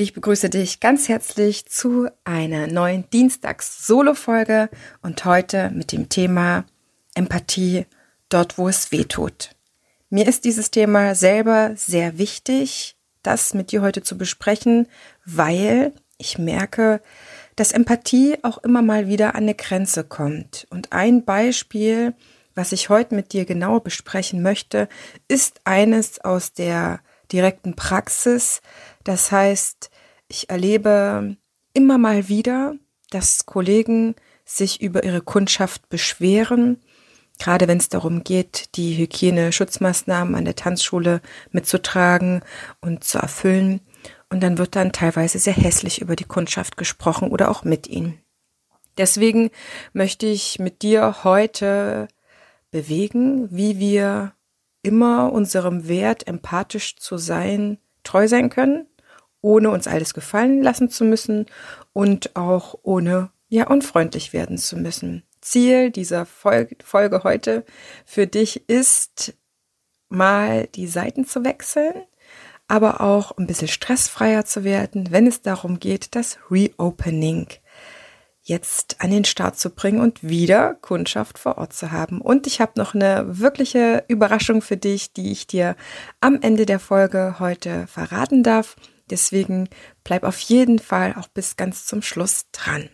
Ich begrüße dich ganz herzlich zu einer neuen Dienstags-Solo-Folge und heute mit dem Thema Empathie dort, wo es weh tut. Mir ist dieses Thema selber sehr wichtig, das mit dir heute zu besprechen, weil ich merke, dass Empathie auch immer mal wieder an eine Grenze kommt. Und ein Beispiel, was ich heute mit dir genau besprechen möchte, ist eines aus der direkten Praxis. Das heißt, ich erlebe immer mal wieder, dass Kollegen sich über ihre Kundschaft beschweren, gerade wenn es darum geht, die Hygiene-Schutzmaßnahmen an der Tanzschule mitzutragen und zu erfüllen. Und dann wird dann teilweise sehr hässlich über die Kundschaft gesprochen oder auch mit ihnen. Deswegen möchte ich mit dir heute bewegen, wie wir immer unserem Wert, empathisch zu sein, treu sein können, ohne uns alles gefallen lassen zu müssen und auch ohne ja unfreundlich werden zu müssen. Ziel dieser Folge heute für dich ist, mal die Seiten zu wechseln, aber auch ein bisschen stressfreier zu werden, wenn es darum geht, das Reopening jetzt an den Start zu bringen und wieder Kundschaft vor Ort zu haben. Und ich habe noch eine wirkliche Überraschung für dich, die ich dir am Ende der Folge heute verraten darf. Deswegen bleib auf jeden Fall auch bis ganz zum Schluss dran.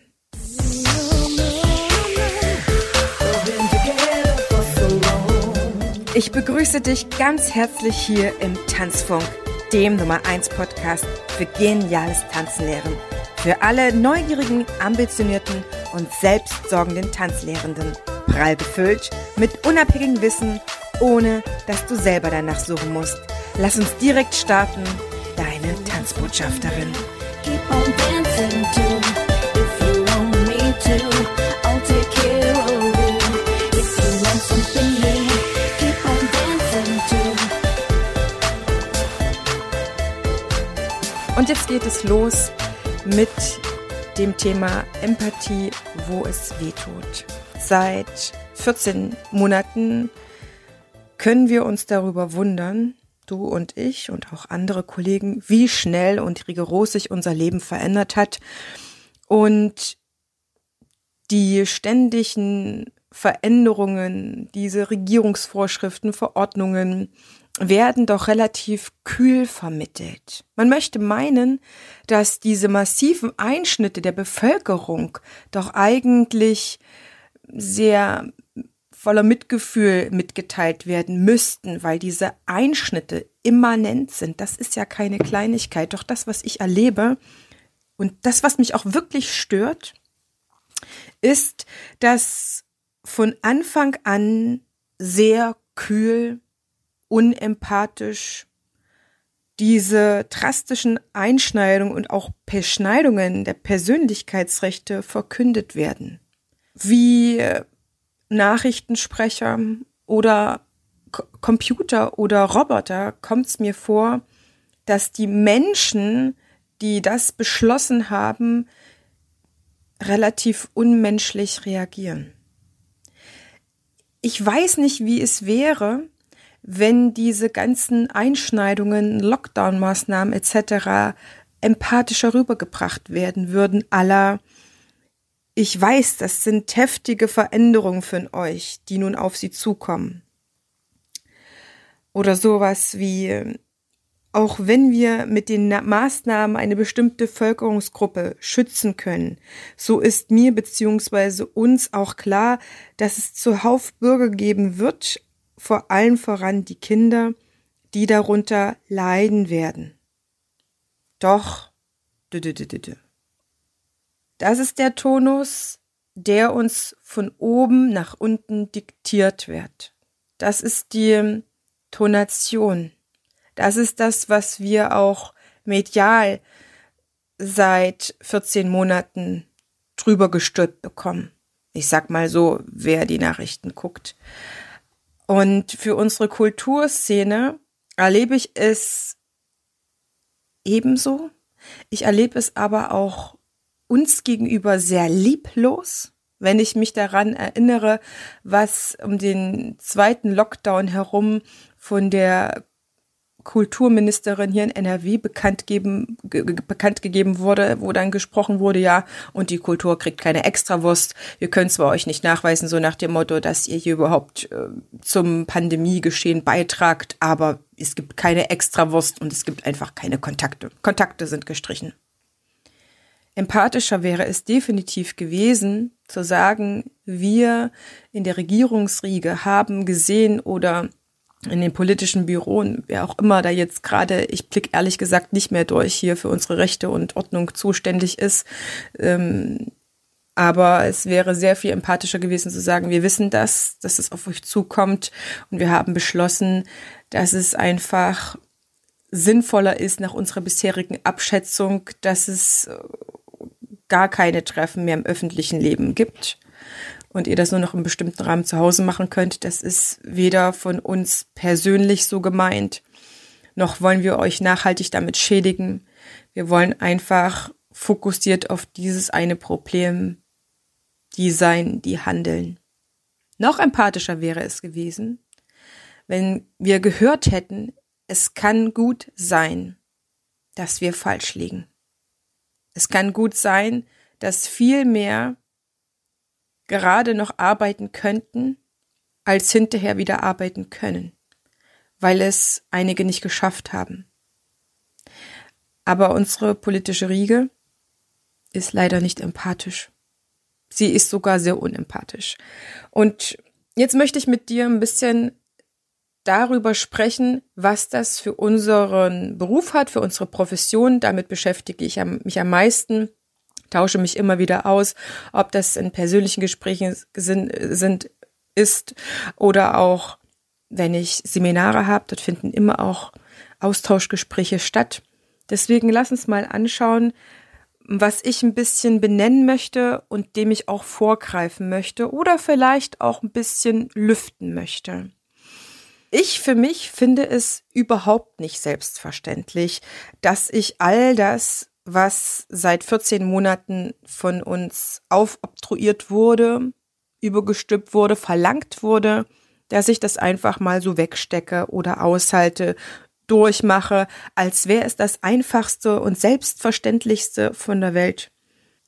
Ich begrüße dich ganz herzlich hier im Tanzfunk, dem Nummer 1 Podcast für geniales Tanzenlehren. Für alle neugierigen, ambitionierten und selbstsorgenden Tanzlehrenden. Prall befüllt mit unabhängigem Wissen, ohne dass du selber danach suchen musst. Lass uns direkt starten. Deine Tanzbotschafterin. Keep on dancing too, if you want me to. I'll take care of you. If you want something new, keep on dancing too. Und jetzt geht es los mit dem Thema Empathie, wo es weh tut. Seit 14 Monaten können wir uns darüber wundern, du und ich und auch andere Kollegen, wie schnell und rigoros sich unser Leben verändert hat und die ständigen Veränderungen, diese Regierungsvorschriften, Verordnungen, werden doch relativ kühl vermittelt. Man möchte meinen, dass diese massiven Einschnitte der Bevölkerung doch eigentlich sehr voller Mitgefühl mitgeteilt werden müssten, weil diese Einschnitte immanent sind. Das ist ja keine Kleinigkeit. Doch das, was ich erlebe und das, was mich auch wirklich stört, ist, dass von Anfang an sehr kühl unempathisch diese drastischen Einschneidungen und auch Beschneidungen der Persönlichkeitsrechte verkündet werden. Wie Nachrichtensprecher oder K Computer oder Roboter kommt es mir vor, dass die Menschen, die das beschlossen haben, relativ unmenschlich reagieren. Ich weiß nicht, wie es wäre, wenn diese ganzen Einschneidungen, Lockdown-Maßnahmen etc. empathischer rübergebracht werden würden, aller ich weiß, das sind heftige Veränderungen für euch, die nun auf sie zukommen. Oder sowas wie, auch wenn wir mit den Maßnahmen eine bestimmte Bevölkerungsgruppe schützen können, so ist mir beziehungsweise uns auch klar, dass es zuhauf Bürger geben wird, vor allem voran die Kinder, die darunter leiden werden. Doch, das ist der Tonus, der uns von oben nach unten diktiert wird. Das ist die Tonation. Das ist das, was wir auch medial seit 14 Monaten drüber gestülpt bekommen. Ich sag mal so, wer die Nachrichten guckt. Und für unsere Kulturszene erlebe ich es ebenso. Ich erlebe es aber auch uns gegenüber sehr lieblos, wenn ich mich daran erinnere, was um den zweiten Lockdown herum von der Kulturministerin hier in NRW bekannt, geben, ge bekannt gegeben wurde, wo dann gesprochen wurde, ja, und die Kultur kriegt keine Extrawurst. Wir können zwar euch nicht nachweisen, so nach dem Motto, dass ihr hier überhaupt äh, zum Pandemiegeschehen beitragt, aber es gibt keine Extrawurst und es gibt einfach keine Kontakte. Kontakte sind gestrichen. Empathischer wäre es definitiv gewesen, zu sagen, wir in der Regierungsriege haben gesehen oder in den politischen Büroen, wer auch immer da jetzt gerade, ich blick ehrlich gesagt nicht mehr durch, hier für unsere Rechte und Ordnung zuständig ist. Ähm, aber es wäre sehr viel empathischer gewesen zu sagen, wir wissen das, dass es auf euch zukommt und wir haben beschlossen, dass es einfach sinnvoller ist nach unserer bisherigen Abschätzung, dass es gar keine Treffen mehr im öffentlichen Leben gibt und ihr das nur noch im bestimmten Rahmen zu Hause machen könnt, das ist weder von uns persönlich so gemeint, noch wollen wir euch nachhaltig damit schädigen. Wir wollen einfach fokussiert auf dieses eine Problem, die sein, die handeln. Noch empathischer wäre es gewesen, wenn wir gehört hätten, es kann gut sein, dass wir falsch liegen. Es kann gut sein, dass viel mehr gerade noch arbeiten könnten, als hinterher wieder arbeiten können, weil es einige nicht geschafft haben. Aber unsere politische Riege ist leider nicht empathisch. Sie ist sogar sehr unempathisch. Und jetzt möchte ich mit dir ein bisschen darüber sprechen, was das für unseren Beruf hat, für unsere Profession. Damit beschäftige ich mich am meisten tausche mich immer wieder aus, ob das in persönlichen Gesprächen sind, sind ist oder auch wenn ich Seminare habe, dort finden immer auch Austauschgespräche statt. Deswegen lass uns mal anschauen, was ich ein bisschen benennen möchte und dem ich auch vorgreifen möchte oder vielleicht auch ein bisschen lüften möchte. Ich für mich finde es überhaupt nicht selbstverständlich, dass ich all das was seit 14 Monaten von uns aufobtruiert wurde, übergestülpt wurde, verlangt wurde, dass ich das einfach mal so wegstecke oder aushalte, durchmache, als wäre es das einfachste und selbstverständlichste von der Welt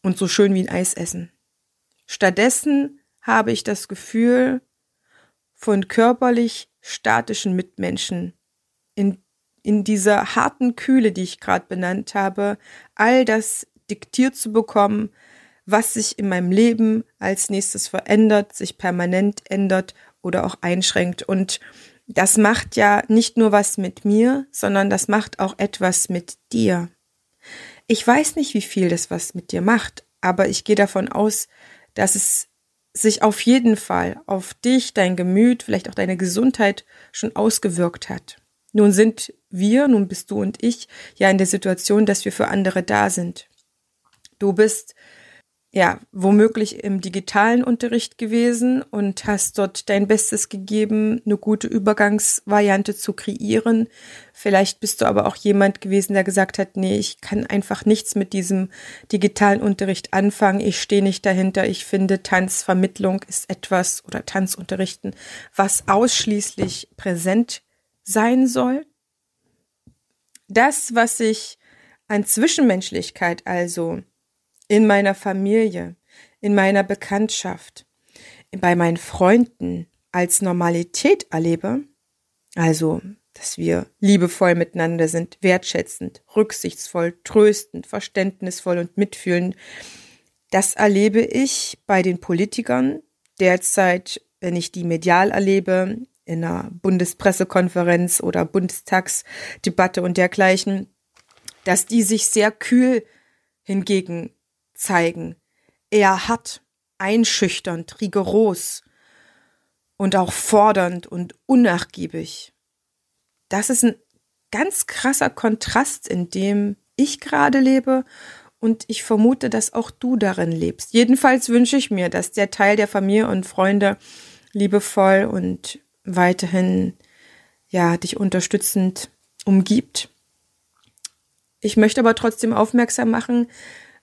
und so schön wie ein Eis essen. Stattdessen habe ich das Gefühl, von körperlich statischen Mitmenschen in in dieser harten Kühle, die ich gerade benannt habe, all das diktiert zu bekommen, was sich in meinem Leben als nächstes verändert, sich permanent ändert oder auch einschränkt. Und das macht ja nicht nur was mit mir, sondern das macht auch etwas mit dir. Ich weiß nicht, wie viel das was mit dir macht, aber ich gehe davon aus, dass es sich auf jeden Fall auf dich, dein Gemüt, vielleicht auch deine Gesundheit schon ausgewirkt hat. Nun sind wir, nun bist du und ich, ja in der Situation, dass wir für andere da sind. Du bist ja womöglich im digitalen Unterricht gewesen und hast dort dein Bestes gegeben, eine gute Übergangsvariante zu kreieren. Vielleicht bist du aber auch jemand gewesen, der gesagt hat, nee, ich kann einfach nichts mit diesem digitalen Unterricht anfangen. Ich stehe nicht dahinter. Ich finde, Tanzvermittlung ist etwas oder Tanzunterrichten, was ausschließlich präsent sein soll. Das, was ich an Zwischenmenschlichkeit also in meiner Familie, in meiner Bekanntschaft, bei meinen Freunden als Normalität erlebe, also dass wir liebevoll miteinander sind, wertschätzend, rücksichtsvoll, tröstend, verständnisvoll und mitfühlend, das erlebe ich bei den Politikern derzeit, wenn ich die medial erlebe, in einer Bundespressekonferenz oder Bundestagsdebatte und dergleichen, dass die sich sehr kühl hingegen zeigen, eher hart, einschüchternd, rigoros und auch fordernd und unnachgiebig. Das ist ein ganz krasser Kontrast, in dem ich gerade lebe und ich vermute, dass auch du darin lebst. Jedenfalls wünsche ich mir, dass der Teil der Familie und Freunde liebevoll und weiterhin ja dich unterstützend umgibt. Ich möchte aber trotzdem aufmerksam machen,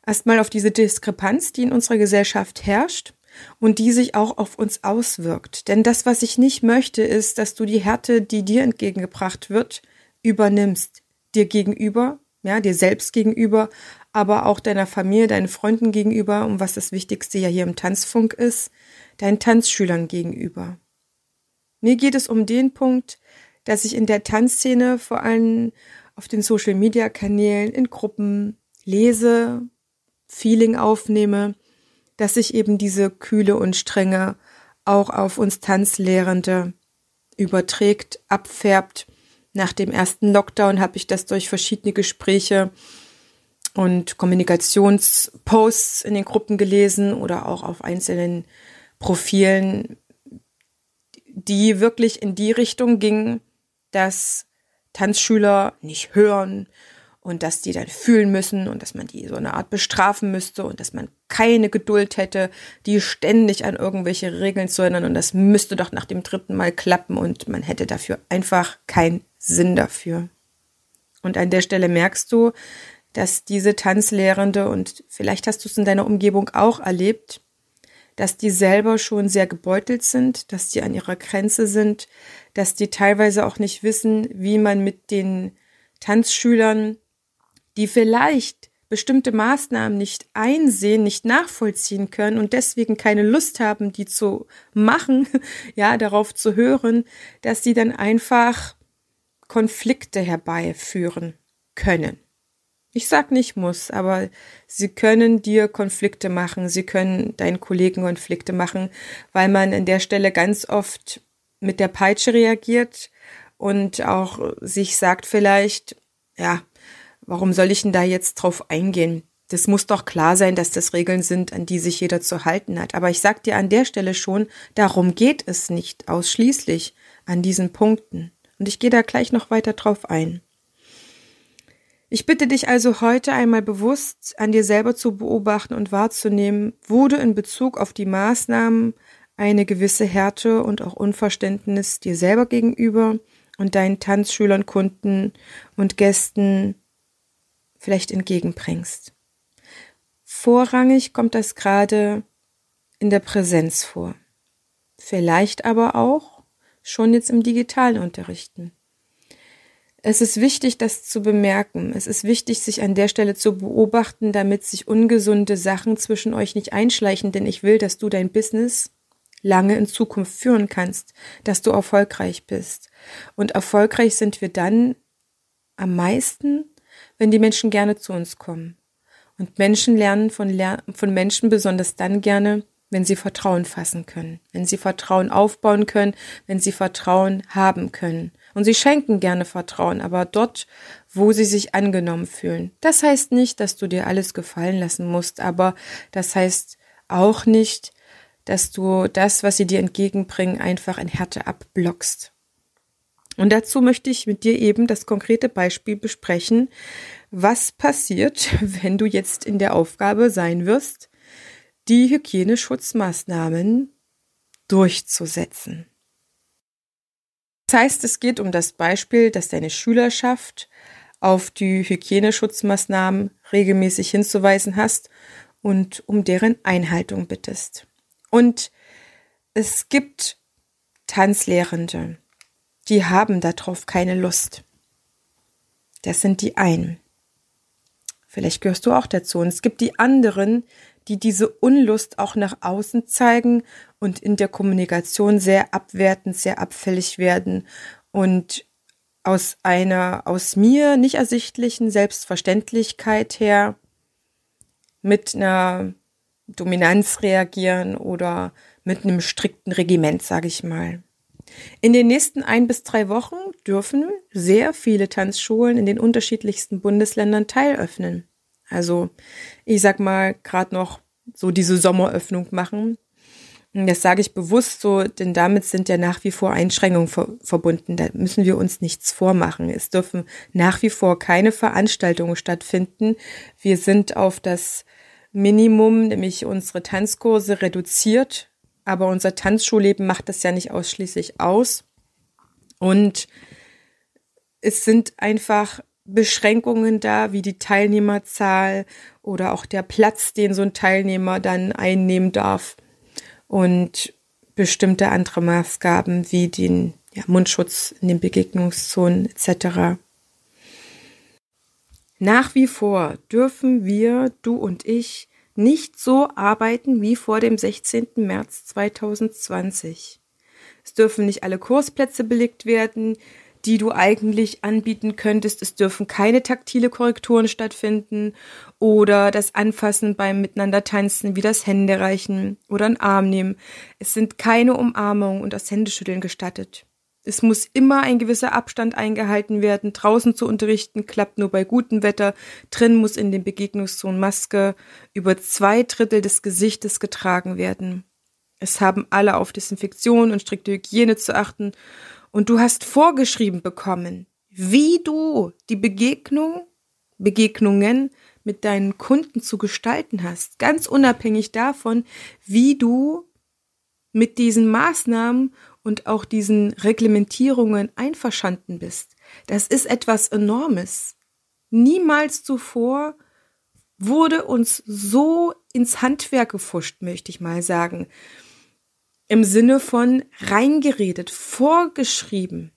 erstmal auf diese Diskrepanz, die in unserer Gesellschaft herrscht und die sich auch auf uns auswirkt. Denn das, was ich nicht möchte, ist, dass du die Härte, die dir entgegengebracht wird, übernimmst. Dir gegenüber, ja, dir selbst gegenüber, aber auch deiner Familie, deinen Freunden gegenüber, um was das Wichtigste ja hier im Tanzfunk ist, deinen Tanzschülern gegenüber. Mir geht es um den Punkt, dass ich in der Tanzszene vor allem auf den Social Media Kanälen, in Gruppen lese, Feeling aufnehme, dass sich eben diese Kühle und Strenge auch auf uns Tanzlehrende überträgt, abfärbt. Nach dem ersten Lockdown habe ich das durch verschiedene Gespräche und Kommunikationsposts in den Gruppen gelesen oder auch auf einzelnen Profilen, die wirklich in die Richtung gingen, dass Tanzschüler nicht hören und dass die dann fühlen müssen und dass man die so eine Art bestrafen müsste und dass man keine Geduld hätte, die ständig an irgendwelche Regeln zu erinnern und das müsste doch nach dem dritten Mal klappen und man hätte dafür einfach keinen Sinn dafür. Und an der Stelle merkst du, dass diese Tanzlehrende und vielleicht hast du es in deiner Umgebung auch erlebt, dass die selber schon sehr gebeutelt sind, dass die an ihrer Grenze sind, dass die teilweise auch nicht wissen, wie man mit den Tanzschülern die vielleicht bestimmte Maßnahmen nicht einsehen, nicht nachvollziehen können und deswegen keine Lust haben, die zu machen, ja, darauf zu hören, dass sie dann einfach Konflikte herbeiführen können. Ich sag nicht muss, aber sie können dir Konflikte machen, sie können deinen Kollegen Konflikte machen, weil man an der Stelle ganz oft mit der Peitsche reagiert und auch sich sagt vielleicht, ja, Warum soll ich denn da jetzt drauf eingehen? Das muss doch klar sein, dass das Regeln sind, an die sich jeder zu halten hat. Aber ich sag dir an der Stelle schon, darum geht es nicht ausschließlich an diesen Punkten. Und ich gehe da gleich noch weiter drauf ein. Ich bitte dich also heute einmal bewusst an dir selber zu beobachten und wahrzunehmen, wo du in Bezug auf die Maßnahmen eine gewisse Härte und auch Unverständnis dir selber gegenüber und deinen Tanzschülern, Kunden und Gästen vielleicht entgegenbringst. Vorrangig kommt das gerade in der Präsenz vor. Vielleicht aber auch schon jetzt im digitalen Unterrichten. Es ist wichtig, das zu bemerken. Es ist wichtig, sich an der Stelle zu beobachten, damit sich ungesunde Sachen zwischen euch nicht einschleichen, denn ich will, dass du dein Business lange in Zukunft führen kannst, dass du erfolgreich bist. Und erfolgreich sind wir dann am meisten, wenn die Menschen gerne zu uns kommen. Und Menschen lernen von, Ler von Menschen besonders dann gerne, wenn sie Vertrauen fassen können, wenn sie Vertrauen aufbauen können, wenn sie Vertrauen haben können. Und sie schenken gerne Vertrauen, aber dort, wo sie sich angenommen fühlen. Das heißt nicht, dass du dir alles gefallen lassen musst, aber das heißt auch nicht, dass du das, was sie dir entgegenbringen, einfach in Härte abblockst. Und dazu möchte ich mit dir eben das konkrete Beispiel besprechen, was passiert, wenn du jetzt in der Aufgabe sein wirst, die Hygieneschutzmaßnahmen durchzusetzen. Das heißt, es geht um das Beispiel, dass deine Schülerschaft auf die Hygieneschutzmaßnahmen regelmäßig hinzuweisen hast und um deren Einhaltung bittest. Und es gibt Tanzlehrende, die haben darauf keine Lust. Das sind die einen. Vielleicht gehörst du auch dazu. Und es gibt die anderen, die diese Unlust auch nach außen zeigen und in der Kommunikation sehr abwertend, sehr abfällig werden und aus einer aus mir nicht ersichtlichen Selbstverständlichkeit her mit einer Dominanz reagieren oder mit einem strikten Regiment, sage ich mal. In den nächsten ein bis drei Wochen dürfen sehr viele Tanzschulen in den unterschiedlichsten Bundesländern teilöffnen. Also ich sag mal gerade noch so diese Sommeröffnung machen. Das sage ich bewusst so, denn damit sind ja nach wie vor Einschränkungen ver verbunden. Da müssen wir uns nichts vormachen. Es dürfen nach wie vor keine Veranstaltungen stattfinden. Wir sind auf das Minimum, nämlich unsere Tanzkurse reduziert aber unser Tanzschulleben macht das ja nicht ausschließlich aus. Und es sind einfach Beschränkungen da, wie die Teilnehmerzahl oder auch der Platz, den so ein Teilnehmer dann einnehmen darf. Und bestimmte andere Maßgaben wie den ja, Mundschutz in den Begegnungszonen etc. Nach wie vor dürfen wir, du und ich, nicht so arbeiten wie vor dem 16. März 2020. Es dürfen nicht alle Kursplätze belegt werden, die du eigentlich anbieten könntest. Es dürfen keine taktile Korrekturen stattfinden oder das Anfassen beim Miteinander tanzen wie das Händereichen oder ein Arm nehmen. Es sind keine Umarmungen und das Händeschütteln gestattet. Es muss immer ein gewisser Abstand eingehalten werden. Draußen zu unterrichten klappt nur bei gutem Wetter. Drin muss in den Begegnungszonen Maske über zwei Drittel des Gesichtes getragen werden. Es haben alle auf Desinfektion und strikte Hygiene zu achten. Und du hast vorgeschrieben bekommen, wie du die Begegnung, Begegnungen mit deinen Kunden zu gestalten hast. Ganz unabhängig davon, wie du mit diesen Maßnahmen und auch diesen Reglementierungen einverstanden bist. Das ist etwas Enormes. Niemals zuvor wurde uns so ins Handwerk gefuscht, möchte ich mal sagen. Im Sinne von reingeredet, vorgeschrieben,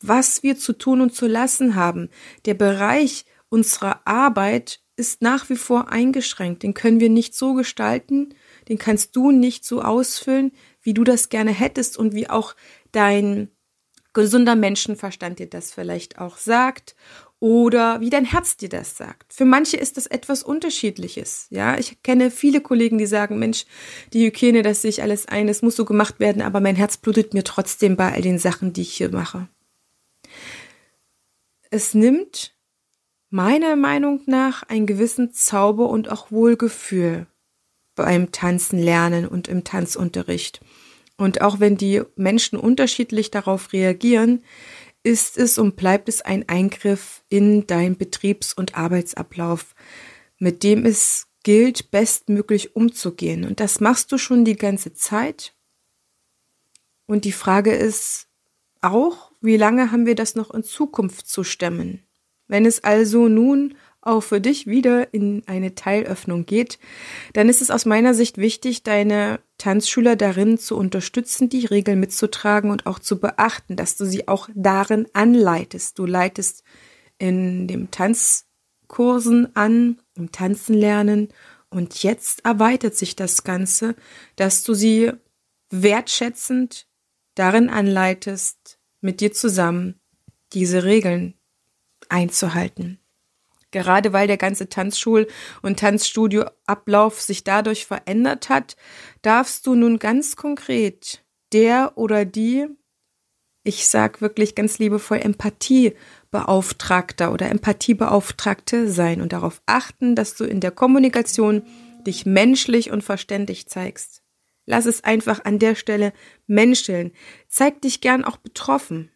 was wir zu tun und zu lassen haben. Der Bereich unserer Arbeit ist nach wie vor eingeschränkt. Den können wir nicht so gestalten, den kannst du nicht so ausfüllen, wie du das gerne hättest und wie auch dein gesunder Menschenverstand dir das vielleicht auch sagt oder wie dein Herz dir das sagt. Für manche ist das etwas Unterschiedliches. Ja, ich kenne viele Kollegen, die sagen, Mensch, die Hygiene, das sehe ich alles ein, es muss so gemacht werden, aber mein Herz blutet mir trotzdem bei all den Sachen, die ich hier mache. Es nimmt meiner Meinung nach einen gewissen Zauber und auch Wohlgefühl beim Tanzen lernen und im Tanzunterricht. Und auch wenn die Menschen unterschiedlich darauf reagieren, ist es und bleibt es ein Eingriff in dein Betriebs- und Arbeitsablauf, mit dem es gilt, bestmöglich umzugehen. Und das machst du schon die ganze Zeit. Und die Frage ist auch, wie lange haben wir das noch in Zukunft zu stemmen? Wenn es also nun auch für dich wieder in eine Teilöffnung geht, dann ist es aus meiner Sicht wichtig, deine Tanzschüler darin zu unterstützen, die Regeln mitzutragen und auch zu beachten, dass du sie auch darin anleitest. Du leitest in dem Tanzkursen an, im Tanzen lernen und jetzt erweitert sich das Ganze, dass du sie wertschätzend darin anleitest, mit dir zusammen diese Regeln einzuhalten. Gerade weil der ganze Tanzschul- und Tanzstudioablauf sich dadurch verändert hat, darfst du nun ganz konkret der oder die, ich sag wirklich ganz liebevoll Empathiebeauftragter oder Empathiebeauftragte sein und darauf achten, dass du in der Kommunikation dich menschlich und verständlich zeigst. Lass es einfach an der Stelle menscheln. Zeig dich gern auch betroffen.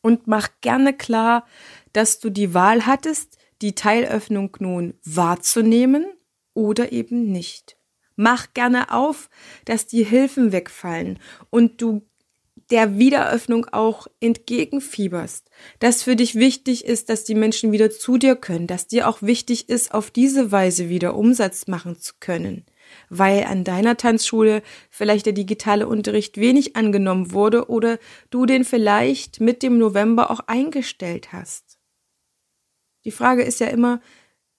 Und mach gerne klar, dass du die Wahl hattest, die Teilöffnung nun wahrzunehmen oder eben nicht. Mach gerne auf, dass die Hilfen wegfallen und du der Wiederöffnung auch entgegenfieberst, dass für dich wichtig ist, dass die Menschen wieder zu dir können, dass dir auch wichtig ist, auf diese Weise wieder Umsatz machen zu können, weil an deiner Tanzschule vielleicht der digitale Unterricht wenig angenommen wurde oder du den vielleicht mit dem November auch eingestellt hast. Die Frage ist ja immer,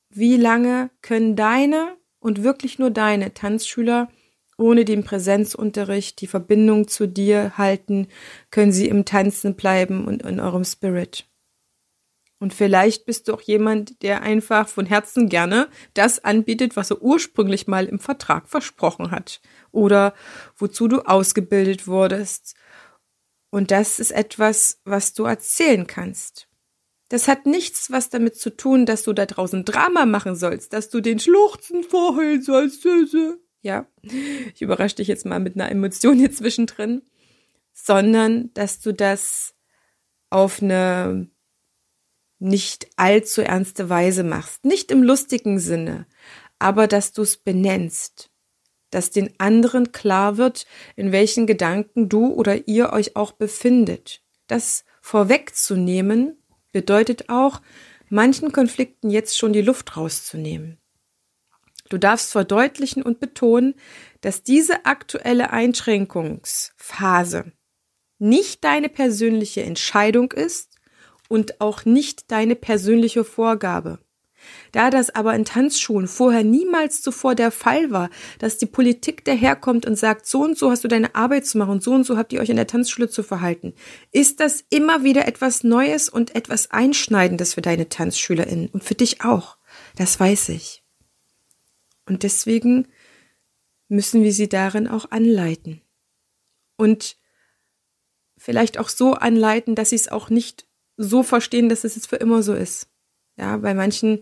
wie lange können deine und wirklich nur deine Tanzschüler ohne den Präsenzunterricht die Verbindung zu dir halten, können sie im Tanzen bleiben und in eurem Spirit. Und vielleicht bist du auch jemand, der einfach von Herzen gerne das anbietet, was er ursprünglich mal im Vertrag versprochen hat oder wozu du ausgebildet wurdest. Und das ist etwas, was du erzählen kannst. Das hat nichts was damit zu tun, dass du da draußen Drama machen sollst, dass du den Schluchzen vorheulen sollst. Ja, ich überrasche dich jetzt mal mit einer Emotion hier zwischendrin, sondern dass du das auf eine nicht allzu ernste Weise machst. Nicht im lustigen Sinne, aber dass du es benennst. Dass den anderen klar wird, in welchen Gedanken du oder ihr euch auch befindet. Das vorwegzunehmen bedeutet auch, manchen Konflikten jetzt schon die Luft rauszunehmen. Du darfst verdeutlichen und betonen, dass diese aktuelle Einschränkungsphase nicht deine persönliche Entscheidung ist und auch nicht deine persönliche Vorgabe. Da das aber in Tanzschulen vorher niemals zuvor der Fall war, dass die Politik daherkommt und sagt, so und so hast du deine Arbeit zu machen so und so habt ihr euch in der Tanzschule zu verhalten, ist das immer wieder etwas Neues und etwas Einschneidendes für deine TanzschülerInnen und für dich auch. Das weiß ich. Und deswegen müssen wir sie darin auch anleiten. Und vielleicht auch so anleiten, dass sie es auch nicht so verstehen, dass es jetzt für immer so ist. Ja, bei manchen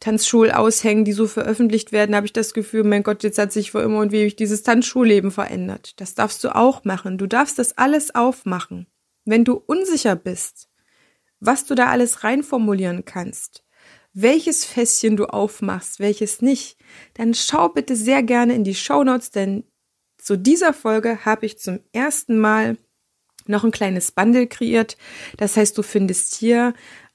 Tanzschulaushängen, die so veröffentlicht werden, habe ich das Gefühl, mein Gott, jetzt hat sich für immer und ewig dieses Tanzschulleben verändert. Das darfst du auch machen. Du darfst das alles aufmachen. Wenn du unsicher bist, was du da alles reinformulieren kannst, welches Fässchen du aufmachst, welches nicht, dann schau bitte sehr gerne in die Show Notes, denn zu dieser Folge habe ich zum ersten Mal noch ein kleines Bundle kreiert. Das heißt, du findest hier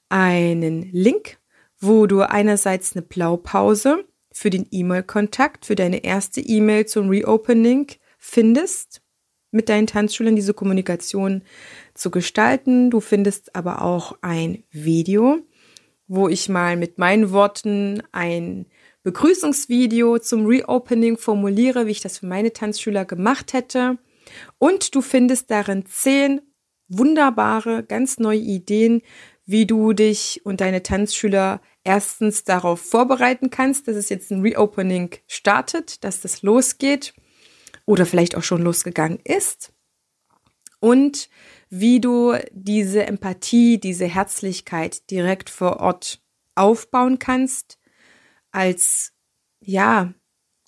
einen Link wo du einerseits eine Blaupause für den E-Mail-Kontakt, für deine erste E-Mail zum Reopening findest, mit deinen Tanzschülern diese Kommunikation zu gestalten. Du findest aber auch ein Video, wo ich mal mit meinen Worten ein Begrüßungsvideo zum Reopening formuliere, wie ich das für meine Tanzschüler gemacht hätte. Und du findest darin zehn wunderbare, ganz neue Ideen, wie du dich und deine Tanzschüler erstens darauf vorbereiten kannst, dass es jetzt ein Reopening startet, dass das losgeht oder vielleicht auch schon losgegangen ist und wie du diese Empathie, diese Herzlichkeit direkt vor Ort aufbauen kannst als ja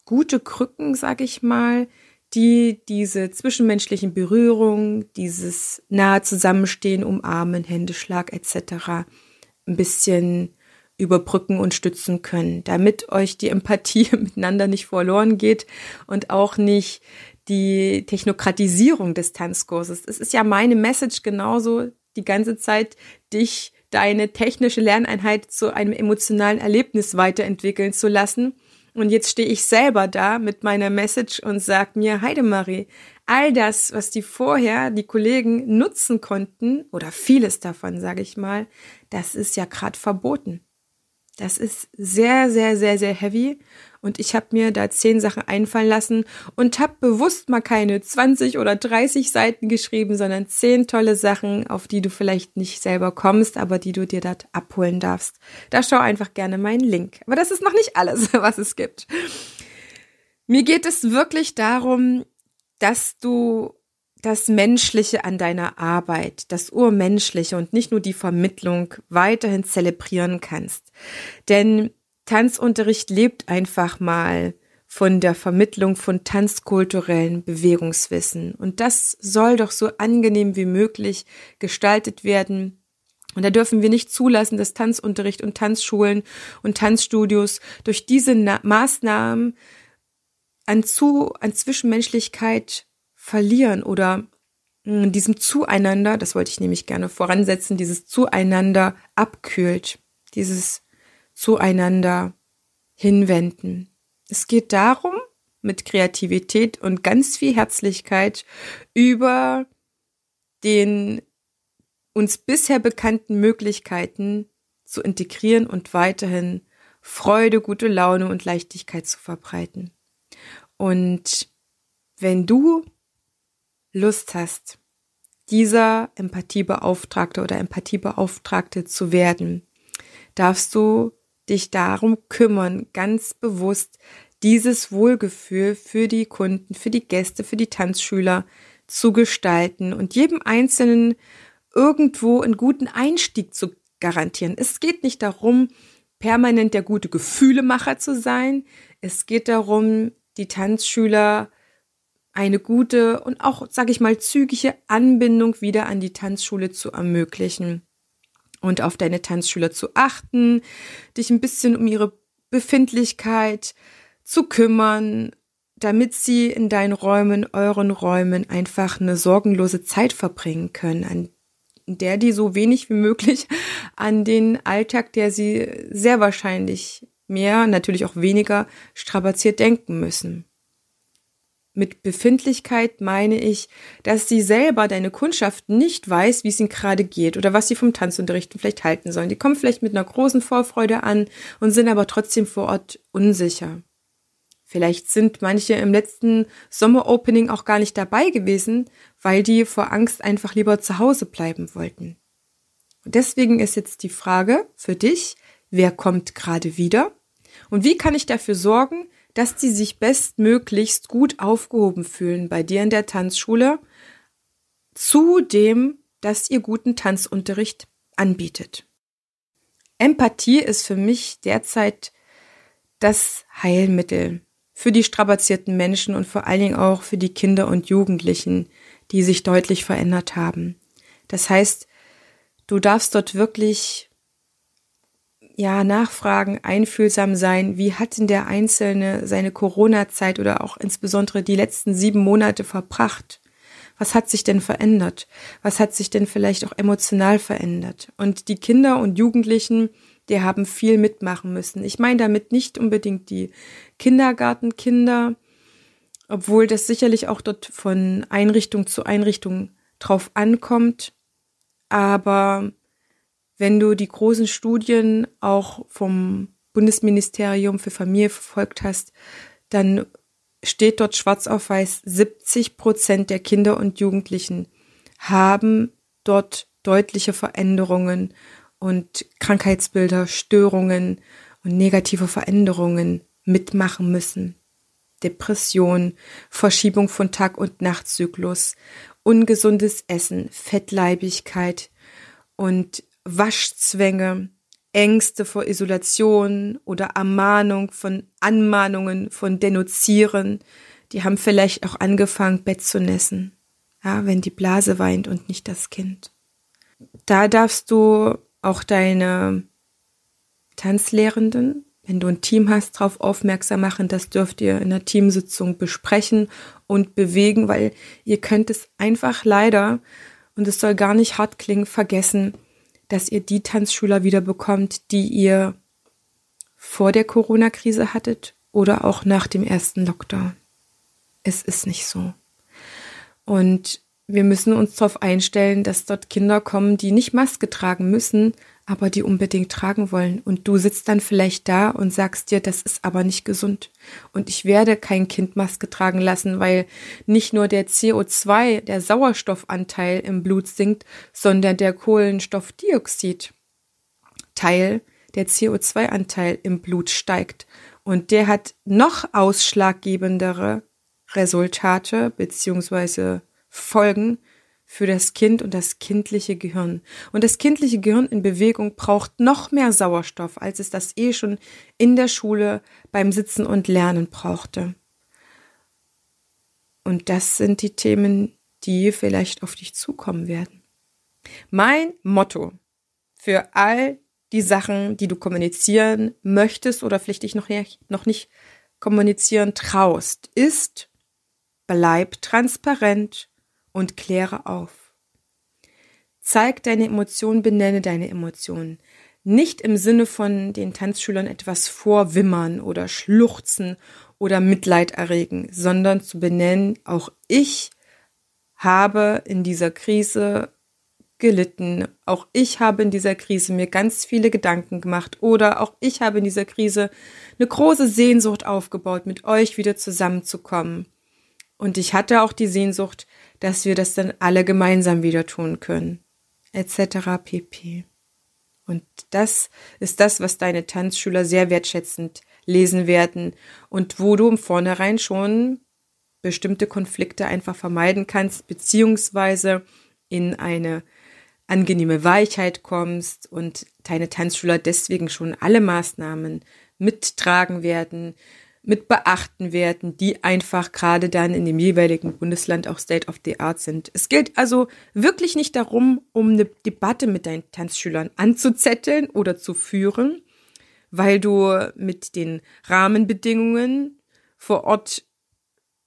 gute Krücken, sag ich mal, die diese zwischenmenschlichen Berührungen, dieses nahe Zusammenstehen, Umarmen, Händeschlag etc. ein bisschen überbrücken und stützen können, damit euch die Empathie miteinander nicht verloren geht und auch nicht die Technokratisierung des Tanzkurses. Es ist ja meine Message genauso die ganze Zeit, dich deine technische Lerneinheit zu einem emotionalen Erlebnis weiterentwickeln zu lassen. Und jetzt stehe ich selber da mit meiner Message und sag mir, Heidemarie, all das, was die vorher, die Kollegen nutzen konnten, oder vieles davon, sage ich mal, das ist ja gerade verboten. Das ist sehr, sehr, sehr, sehr heavy. Und ich habe mir da zehn Sachen einfallen lassen und habe bewusst mal keine 20 oder 30 Seiten geschrieben, sondern zehn tolle Sachen, auf die du vielleicht nicht selber kommst, aber die du dir dort abholen darfst. Da schau einfach gerne meinen Link. Aber das ist noch nicht alles, was es gibt. Mir geht es wirklich darum, dass du das Menschliche an deiner Arbeit, das Urmenschliche und nicht nur die Vermittlung weiterhin zelebrieren kannst. Denn Tanzunterricht lebt einfach mal von der Vermittlung von tanzkulturellen Bewegungswissen. Und das soll doch so angenehm wie möglich gestaltet werden. Und da dürfen wir nicht zulassen, dass Tanzunterricht und Tanzschulen und Tanzstudios durch diese Na Maßnahmen an, zu, an Zwischenmenschlichkeit verlieren oder hm, diesem Zueinander, das wollte ich nämlich gerne voransetzen, dieses Zueinander abkühlt, dieses Zueinander hinwenden. Es geht darum, mit Kreativität und ganz viel Herzlichkeit über den uns bisher bekannten Möglichkeiten zu integrieren und weiterhin Freude, gute Laune und Leichtigkeit zu verbreiten. Und wenn du Lust hast, dieser Empathiebeauftragte oder Empathiebeauftragte zu werden, darfst du dich darum kümmern, ganz bewusst dieses Wohlgefühl für die Kunden, für die Gäste, für die Tanzschüler zu gestalten und jedem Einzelnen irgendwo einen guten Einstieg zu garantieren. Es geht nicht darum, permanent der gute Gefühlemacher zu sein. Es geht darum, die Tanzschüler eine gute und auch, sage ich mal, zügige Anbindung wieder an die Tanzschule zu ermöglichen und auf deine Tanzschüler zu achten, dich ein bisschen um ihre Befindlichkeit zu kümmern, damit sie in deinen Räumen, euren Räumen einfach eine sorgenlose Zeit verbringen können, an der die so wenig wie möglich an den Alltag, der sie sehr wahrscheinlich mehr, natürlich auch weniger strapaziert denken müssen. Mit Befindlichkeit meine ich, dass sie selber, deine Kundschaft, nicht weiß, wie es ihnen gerade geht oder was sie vom Tanzunterrichten vielleicht halten sollen. Die kommen vielleicht mit einer großen Vorfreude an und sind aber trotzdem vor Ort unsicher. Vielleicht sind manche im letzten Sommeropening auch gar nicht dabei gewesen, weil die vor Angst einfach lieber zu Hause bleiben wollten. Und deswegen ist jetzt die Frage für dich, wer kommt gerade wieder? Und wie kann ich dafür sorgen, dass die sich bestmöglichst gut aufgehoben fühlen bei dir in der Tanzschule, zudem, dass ihr guten Tanzunterricht anbietet. Empathie ist für mich derzeit das Heilmittel für die strapazierten Menschen und vor allen Dingen auch für die Kinder und Jugendlichen, die sich deutlich verändert haben. Das heißt, du darfst dort wirklich ja, nachfragen, einfühlsam sein. Wie hat denn der Einzelne seine Corona-Zeit oder auch insbesondere die letzten sieben Monate verbracht? Was hat sich denn verändert? Was hat sich denn vielleicht auch emotional verändert? Und die Kinder und Jugendlichen, die haben viel mitmachen müssen. Ich meine damit nicht unbedingt die Kindergartenkinder, obwohl das sicherlich auch dort von Einrichtung zu Einrichtung drauf ankommt. Aber wenn du die großen Studien auch vom Bundesministerium für Familie verfolgt hast, dann steht dort schwarz auf weiß, 70 Prozent der Kinder und Jugendlichen haben dort deutliche Veränderungen und Krankheitsbilder, Störungen und negative Veränderungen mitmachen müssen. Depression, Verschiebung von Tag- und Nachtzyklus, ungesundes Essen, Fettleibigkeit und Waschzwänge, Ängste vor Isolation oder Ermahnung von Anmahnungen von Denunzieren, die haben vielleicht auch angefangen, Bett zu nässen. Ja, wenn die Blase weint und nicht das Kind. Da darfst du auch deine Tanzlehrenden, wenn du ein Team hast, darauf aufmerksam machen. Das dürft ihr in der Teamsitzung besprechen und bewegen, weil ihr könnt es einfach leider, und es soll gar nicht hart klingen, vergessen, dass ihr die Tanzschüler wieder bekommt, die ihr vor der Corona-Krise hattet oder auch nach dem ersten Lockdown. Es ist nicht so. Und wir müssen uns darauf einstellen, dass dort Kinder kommen, die nicht Maske tragen müssen, aber die unbedingt tragen wollen. Und du sitzt dann vielleicht da und sagst dir, das ist aber nicht gesund. Und ich werde kein Kind Maske tragen lassen, weil nicht nur der CO2, der Sauerstoffanteil im Blut sinkt, sondern der Kohlenstoffdioxid Teil, der CO2-Anteil im Blut steigt. Und der hat noch ausschlaggebendere Resultate beziehungsweise Folgen für das Kind und das kindliche Gehirn. Und das kindliche Gehirn in Bewegung braucht noch mehr Sauerstoff, als es das eh schon in der Schule beim Sitzen und Lernen brauchte. Und das sind die Themen, die vielleicht auf dich zukommen werden. Mein Motto für all die Sachen, die du kommunizieren möchtest oder vielleicht dich noch, noch nicht kommunizieren traust, ist, bleib transparent und kläre auf. Zeig deine Emotionen, benenne deine Emotionen. Nicht im Sinne von den Tanzschülern etwas vorwimmern oder schluchzen oder Mitleid erregen, sondern zu benennen, auch ich habe in dieser Krise gelitten. Auch ich habe in dieser Krise mir ganz viele Gedanken gemacht oder auch ich habe in dieser Krise eine große Sehnsucht aufgebaut, mit euch wieder zusammenzukommen. Und ich hatte auch die Sehnsucht, dass wir das dann alle gemeinsam wieder tun können, etc. pp. Und das ist das, was deine Tanzschüler sehr wertschätzend lesen werden und wo du im Vornherein schon bestimmte Konflikte einfach vermeiden kannst, beziehungsweise in eine angenehme Weichheit kommst und deine Tanzschüler deswegen schon alle Maßnahmen mittragen werden, mit beachten werden, die einfach gerade dann in dem jeweiligen Bundesland auch State of the Art sind. Es gilt also wirklich nicht darum, um eine Debatte mit deinen Tanzschülern anzuzetteln oder zu führen, weil du mit den Rahmenbedingungen vor Ort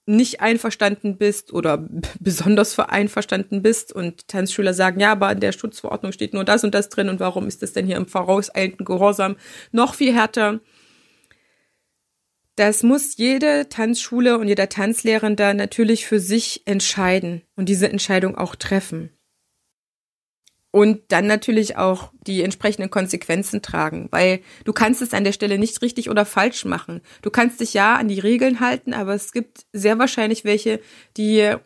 nicht einverstanden bist oder besonders vereinverstanden bist und Tanzschüler sagen, ja, aber in der Schutzverordnung steht nur das und das drin und warum ist das denn hier im vorauseilenden Gehorsam noch viel härter? Das muss jede Tanzschule und jeder Tanzlehrender natürlich für sich entscheiden und diese Entscheidung auch treffen. Und dann natürlich auch die entsprechenden Konsequenzen tragen, weil du kannst es an der Stelle nicht richtig oder falsch machen. Du kannst dich ja an die Regeln halten, aber es gibt sehr wahrscheinlich welche, die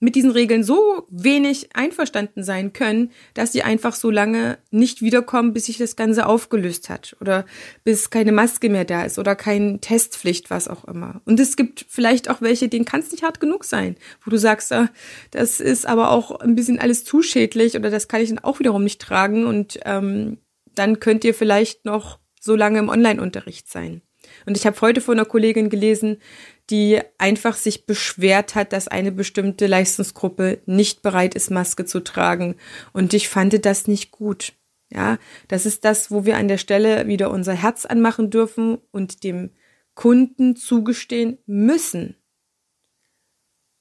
mit diesen Regeln so wenig einverstanden sein können, dass sie einfach so lange nicht wiederkommen, bis sich das Ganze aufgelöst hat oder bis keine Maske mehr da ist oder keine Testpflicht, was auch immer. Und es gibt vielleicht auch welche, denen kann es nicht hart genug sein, wo du sagst, ah, das ist aber auch ein bisschen alles zu schädlich oder das kann ich dann auch wiederum nicht tragen und ähm, dann könnt ihr vielleicht noch so lange im Online-Unterricht sein. Und ich habe heute von einer Kollegin gelesen, die einfach sich beschwert hat, dass eine bestimmte Leistungsgruppe nicht bereit ist, Maske zu tragen. Und ich fand das nicht gut. Ja, das ist das, wo wir an der Stelle wieder unser Herz anmachen dürfen und dem Kunden zugestehen müssen,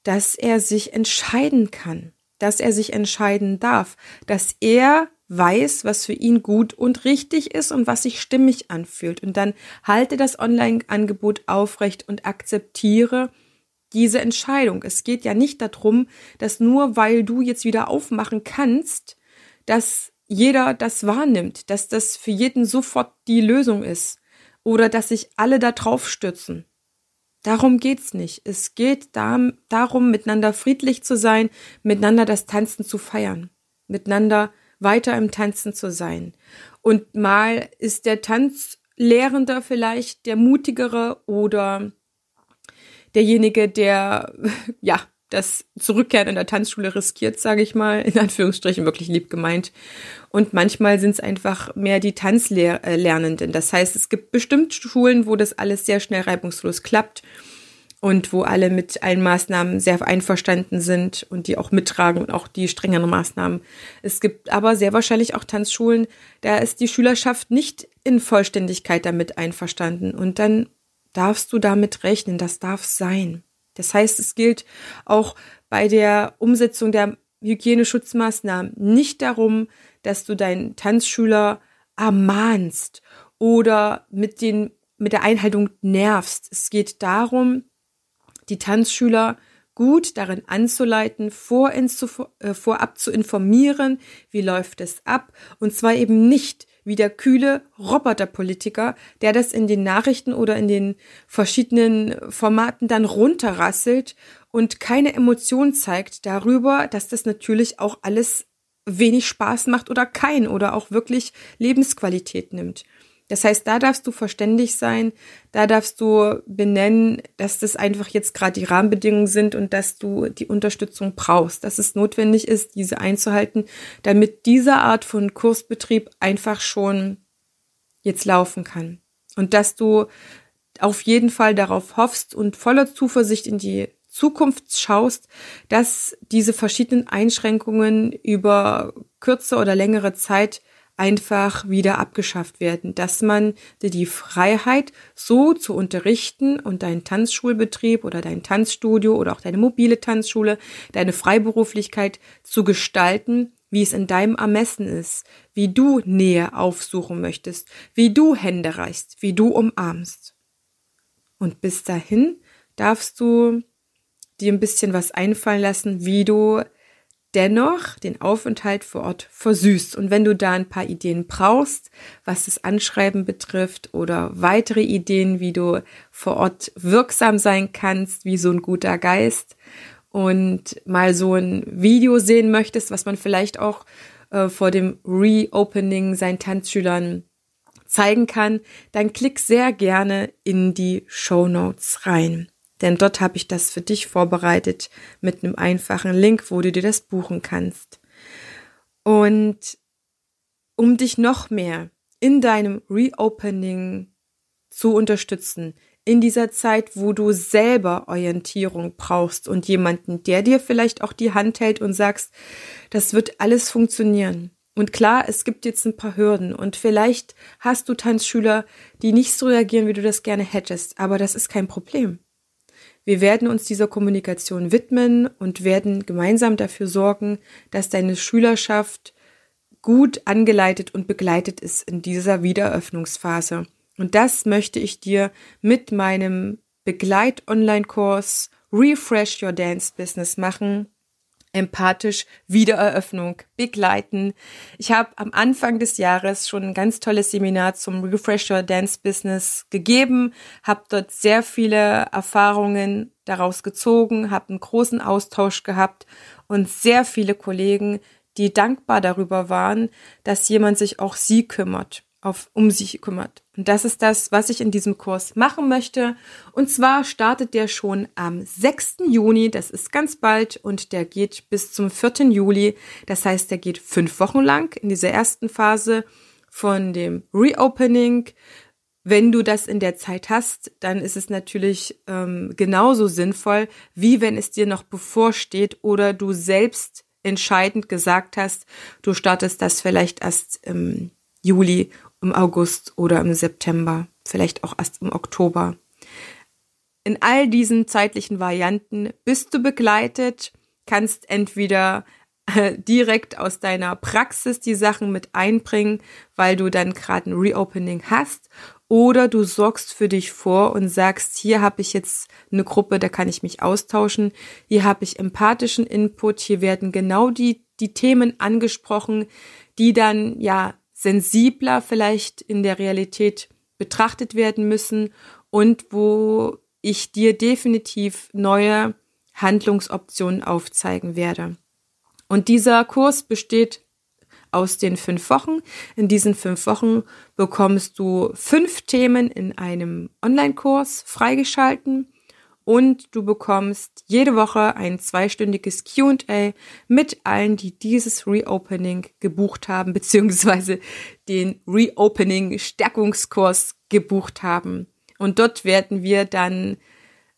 dass er sich entscheiden kann, dass er sich entscheiden darf, dass er weiß, was für ihn gut und richtig ist und was sich stimmig anfühlt. Und dann halte das Online-Angebot aufrecht und akzeptiere diese Entscheidung. Es geht ja nicht darum, dass nur weil du jetzt wieder aufmachen kannst, dass jeder das wahrnimmt, dass das für jeden sofort die Lösung ist oder dass sich alle da drauf stürzen. Darum geht's nicht. Es geht darum, miteinander friedlich zu sein, miteinander das Tanzen zu feiern, miteinander weiter im Tanzen zu sein. Und mal ist der Tanzlehrender vielleicht der mutigere oder derjenige, der ja das Zurückkehren in der Tanzschule riskiert, sage ich mal, in Anführungsstrichen wirklich lieb gemeint. Und manchmal sind es einfach mehr die Tanzlernenden. Das heißt, es gibt bestimmt Schulen, wo das alles sehr schnell reibungslos klappt und wo alle mit allen Maßnahmen sehr einverstanden sind und die auch mittragen und auch die strengeren Maßnahmen. Es gibt aber sehr wahrscheinlich auch Tanzschulen, da ist die Schülerschaft nicht in Vollständigkeit damit einverstanden und dann darfst du damit rechnen, das darf sein. Das heißt, es gilt auch bei der Umsetzung der Hygieneschutzmaßnahmen nicht darum, dass du deinen Tanzschüler ermahnst oder mit den mit der Einhaltung nervst. Es geht darum, die Tanzschüler gut darin anzuleiten, vor äh, vorab zu informieren, wie läuft es ab, und zwar eben nicht wie der kühle Roboterpolitiker, der das in den Nachrichten oder in den verschiedenen Formaten dann runterrasselt und keine Emotion zeigt darüber, dass das natürlich auch alles wenig Spaß macht oder kein oder auch wirklich Lebensqualität nimmt. Das heißt, da darfst du verständig sein, da darfst du benennen, dass das einfach jetzt gerade die Rahmenbedingungen sind und dass du die Unterstützung brauchst, dass es notwendig ist, diese einzuhalten, damit diese Art von Kursbetrieb einfach schon jetzt laufen kann. Und dass du auf jeden Fall darauf hoffst und voller Zuversicht in die Zukunft schaust, dass diese verschiedenen Einschränkungen über kürze oder längere Zeit einfach wieder abgeschafft werden, dass man dir die Freiheit, so zu unterrichten und deinen Tanzschulbetrieb oder dein Tanzstudio oder auch deine mobile Tanzschule, deine Freiberuflichkeit zu gestalten, wie es in deinem Ermessen ist, wie du Nähe aufsuchen möchtest, wie du Hände reichst, wie du umarmst. Und bis dahin darfst du dir ein bisschen was einfallen lassen, wie du dennoch den Aufenthalt vor Ort versüßt. Und wenn du da ein paar Ideen brauchst, was das Anschreiben betrifft oder weitere Ideen, wie du vor Ort wirksam sein kannst, wie so ein guter Geist und mal so ein Video sehen möchtest, was man vielleicht auch äh, vor dem Reopening seinen Tanzschülern zeigen kann, dann klick sehr gerne in die Show Notes rein denn dort habe ich das für dich vorbereitet mit einem einfachen Link, wo du dir das buchen kannst. Und um dich noch mehr in deinem Reopening zu unterstützen, in dieser Zeit, wo du selber Orientierung brauchst und jemanden, der dir vielleicht auch die Hand hält und sagst, das wird alles funktionieren. Und klar, es gibt jetzt ein paar Hürden und vielleicht hast du Tanzschüler, die nicht so reagieren, wie du das gerne hättest, aber das ist kein Problem. Wir werden uns dieser Kommunikation widmen und werden gemeinsam dafür sorgen, dass deine Schülerschaft gut angeleitet und begleitet ist in dieser Wiedereröffnungsphase. Und das möchte ich dir mit meinem Begleit-Online-Kurs Refresh Your Dance Business machen empathisch Wiedereröffnung begleiten. Ich habe am Anfang des Jahres schon ein ganz tolles Seminar zum Refresher Dance Business gegeben, habe dort sehr viele Erfahrungen daraus gezogen, habe einen großen Austausch gehabt und sehr viele Kollegen, die dankbar darüber waren, dass jemand sich auch sie kümmert auf, um sich kümmert. Und das ist das, was ich in diesem Kurs machen möchte. Und zwar startet der schon am 6. Juni, das ist ganz bald, und der geht bis zum 4. Juli. Das heißt, der geht fünf Wochen lang in dieser ersten Phase von dem Reopening. Wenn du das in der Zeit hast, dann ist es natürlich ähm, genauso sinnvoll, wie wenn es dir noch bevorsteht oder du selbst entscheidend gesagt hast, du startest das vielleicht erst im Juli im August oder im September, vielleicht auch erst im Oktober. In all diesen zeitlichen Varianten bist du begleitet, kannst entweder äh, direkt aus deiner Praxis die Sachen mit einbringen, weil du dann gerade ein Reopening hast, oder du sorgst für dich vor und sagst, hier habe ich jetzt eine Gruppe, da kann ich mich austauschen, hier habe ich empathischen Input, hier werden genau die, die Themen angesprochen, die dann ja sensibler vielleicht in der Realität betrachtet werden müssen und wo ich dir definitiv neue Handlungsoptionen aufzeigen werde. Und dieser Kurs besteht aus den fünf Wochen. In diesen fünf Wochen bekommst du fünf Themen in einem Online-Kurs freigeschalten und du bekommst jede Woche ein zweistündiges QA mit allen, die dieses Reopening gebucht haben, beziehungsweise den Reopening Stärkungskurs gebucht haben. Und dort werden wir dann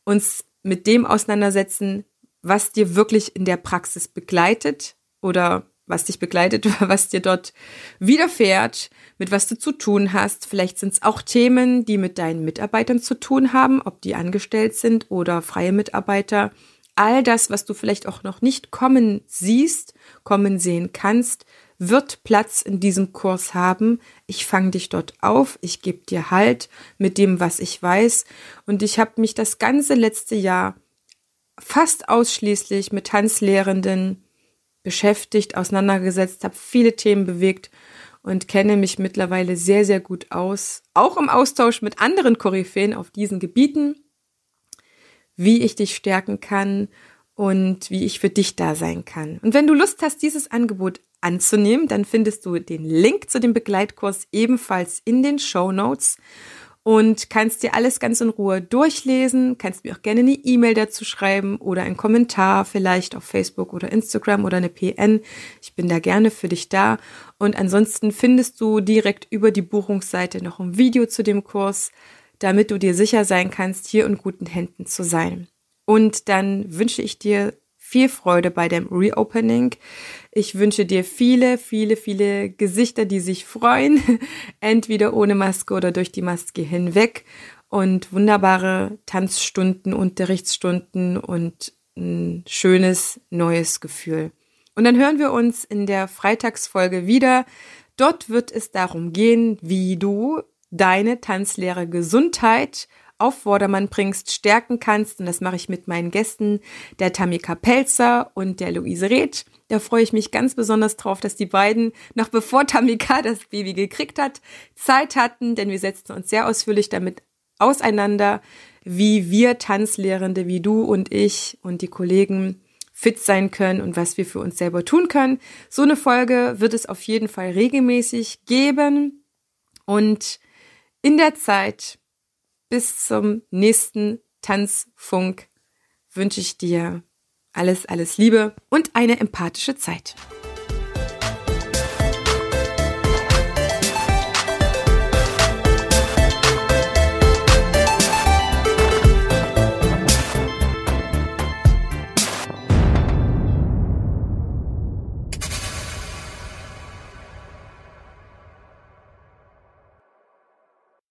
uns mit dem auseinandersetzen, was dir wirklich in der Praxis begleitet oder was dich begleitet, was dir dort widerfährt, mit was du zu tun hast. Vielleicht sind es auch Themen, die mit deinen Mitarbeitern zu tun haben, ob die angestellt sind oder freie Mitarbeiter. All das, was du vielleicht auch noch nicht kommen siehst, kommen sehen kannst, wird Platz in diesem Kurs haben. Ich fange dich dort auf, ich gebe dir Halt mit dem, was ich weiß. Und ich habe mich das ganze letzte Jahr fast ausschließlich mit Tanzlehrenden beschäftigt, auseinandergesetzt, habe viele Themen bewegt und kenne mich mittlerweile sehr, sehr gut aus, auch im Austausch mit anderen Koryphäen auf diesen Gebieten, wie ich dich stärken kann und wie ich für dich da sein kann. Und wenn du Lust hast, dieses Angebot anzunehmen, dann findest du den Link zu dem Begleitkurs ebenfalls in den Show Notes und kannst dir alles ganz in Ruhe durchlesen. Kannst mir auch gerne eine E-Mail dazu schreiben oder einen Kommentar vielleicht auf Facebook oder Instagram oder eine PN. Ich bin da gerne für dich da. Und ansonsten findest du direkt über die Buchungsseite noch ein Video zu dem Kurs, damit du dir sicher sein kannst, hier in guten Händen zu sein. Und dann wünsche ich dir viel Freude bei dem Reopening. Ich wünsche dir viele, viele, viele Gesichter, die sich freuen, entweder ohne Maske oder durch die Maske hinweg und wunderbare Tanzstunden, Unterrichtsstunden und ein schönes neues Gefühl. Und dann hören wir uns in der Freitagsfolge wieder. Dort wird es darum gehen, wie du deine Tanzlehre Gesundheit auf Vordermann bringst, stärken kannst. Und das mache ich mit meinen Gästen, der Tamika Pelzer und der Luise Reth. Da freue ich mich ganz besonders drauf, dass die beiden, noch bevor Tamika das Baby gekriegt hat, Zeit hatten, denn wir setzten uns sehr ausführlich damit auseinander, wie wir Tanzlehrende, wie du und ich und die Kollegen fit sein können und was wir für uns selber tun können. So eine Folge wird es auf jeden Fall regelmäßig geben. Und in der Zeit bis zum nächsten Tanzfunk wünsche ich dir alles, alles Liebe und eine empathische Zeit.